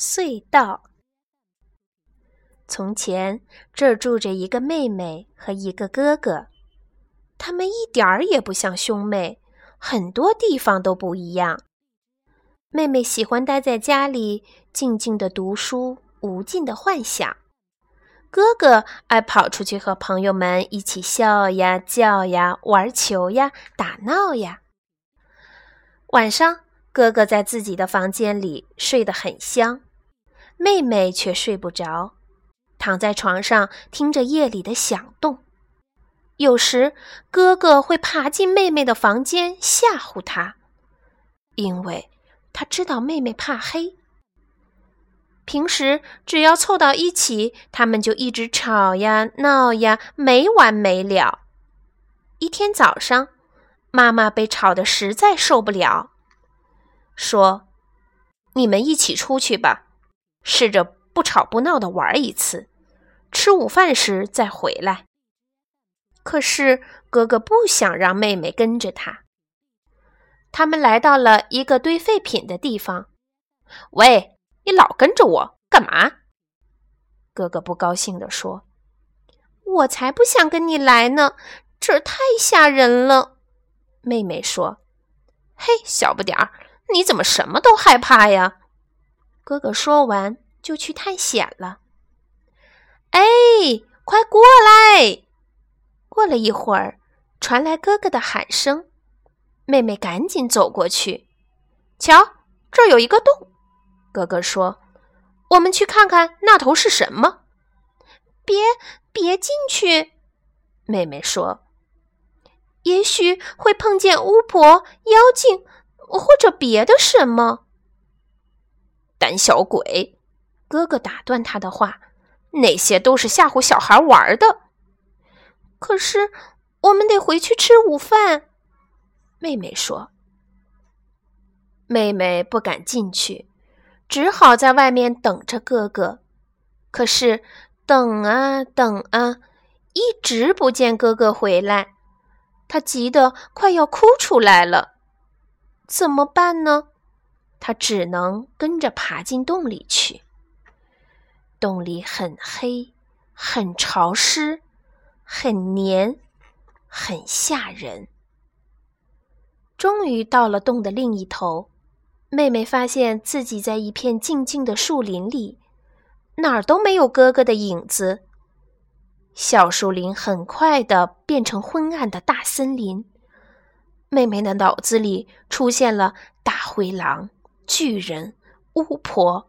隧道。从前，这儿住着一个妹妹和一个哥哥，他们一点儿也不像兄妹，很多地方都不一样。妹妹喜欢待在家里，静静的读书，无尽的幻想；哥哥爱跑出去和朋友们一起笑呀、叫呀、玩球呀、打闹呀。晚上，哥哥在自己的房间里睡得很香，妹妹却睡不着，躺在床上听着夜里的响动。有时，哥哥会爬进妹妹的房间吓唬她，因为。他知道妹妹怕黑。平时只要凑到一起，他们就一直吵呀闹呀，没完没了。一天早上，妈妈被吵得实在受不了，说：“你们一起出去吧，试着不吵不闹的玩一次，吃午饭时再回来。”可是哥哥不想让妹妹跟着他。他们来到了一个堆废品的地方。喂，你老跟着我干嘛？哥哥不高兴地说：“我才不想跟你来呢，这儿太吓人了。”妹妹说：“嘿，小不点儿，你怎么什么都害怕呀？”哥哥说完就去探险了。哎，快过来！过了一会儿，传来哥哥的喊声。妹妹赶紧走过去，瞧，这儿有一个洞。哥哥说：“我们去看看那头是什么。”别，别进去！妹妹说：“也许会碰见巫婆、妖精，或者别的什么。”胆小鬼！哥哥打断他的话：“那些都是吓唬小孩玩的。”可是，我们得回去吃午饭。妹妹说：“妹妹不敢进去，只好在外面等着哥哥。可是等啊等啊，一直不见哥哥回来，她急得快要哭出来了。怎么办呢？他只能跟着爬进洞里去。洞里很黑，很潮湿，很黏，很吓人。”终于到了洞的另一头，妹妹发现自己在一片静静的树林里，哪儿都没有哥哥的影子。小树林很快的变成昏暗的大森林，妹妹的脑子里出现了大灰狼、巨人、巫婆。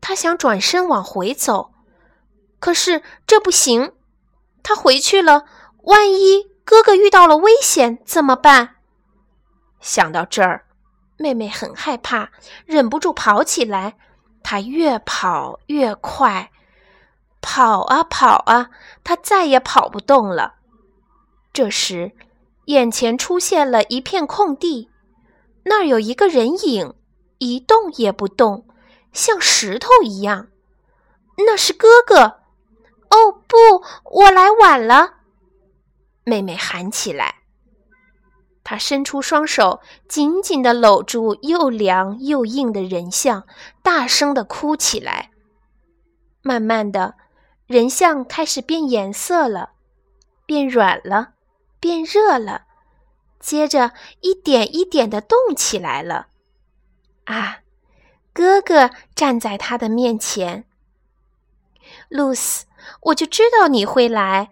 她想转身往回走，可是这不行，她回去了，万一哥哥遇到了危险怎么办？想到这儿，妹妹很害怕，忍不住跑起来。她越跑越快，跑啊跑啊，她再也跑不动了。这时，眼前出现了一片空地，那儿有一个人影，一动也不动，像石头一样。那是哥哥！哦不，我来晚了！妹妹喊起来。他伸出双手，紧紧地搂住又凉又硬的人像，大声地哭起来。慢慢的，人像开始变颜色了，变软了，变热了，接着一点一点地动起来了。啊，哥哥站在他的面前。露丝，我就知道你会来。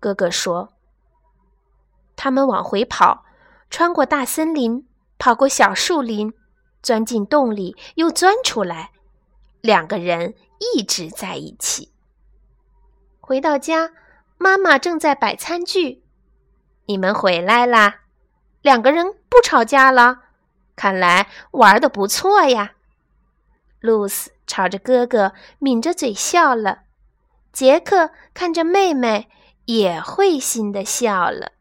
哥哥说。他们往回跑。穿过大森林，跑过小树林，钻进洞里，又钻出来。两个人一直在一起。回到家，妈妈正在摆餐具。你们回来啦，两个人不吵架了，看来玩的不错呀。露丝朝着哥哥抿着嘴笑了，杰克看着妹妹也会心的笑了。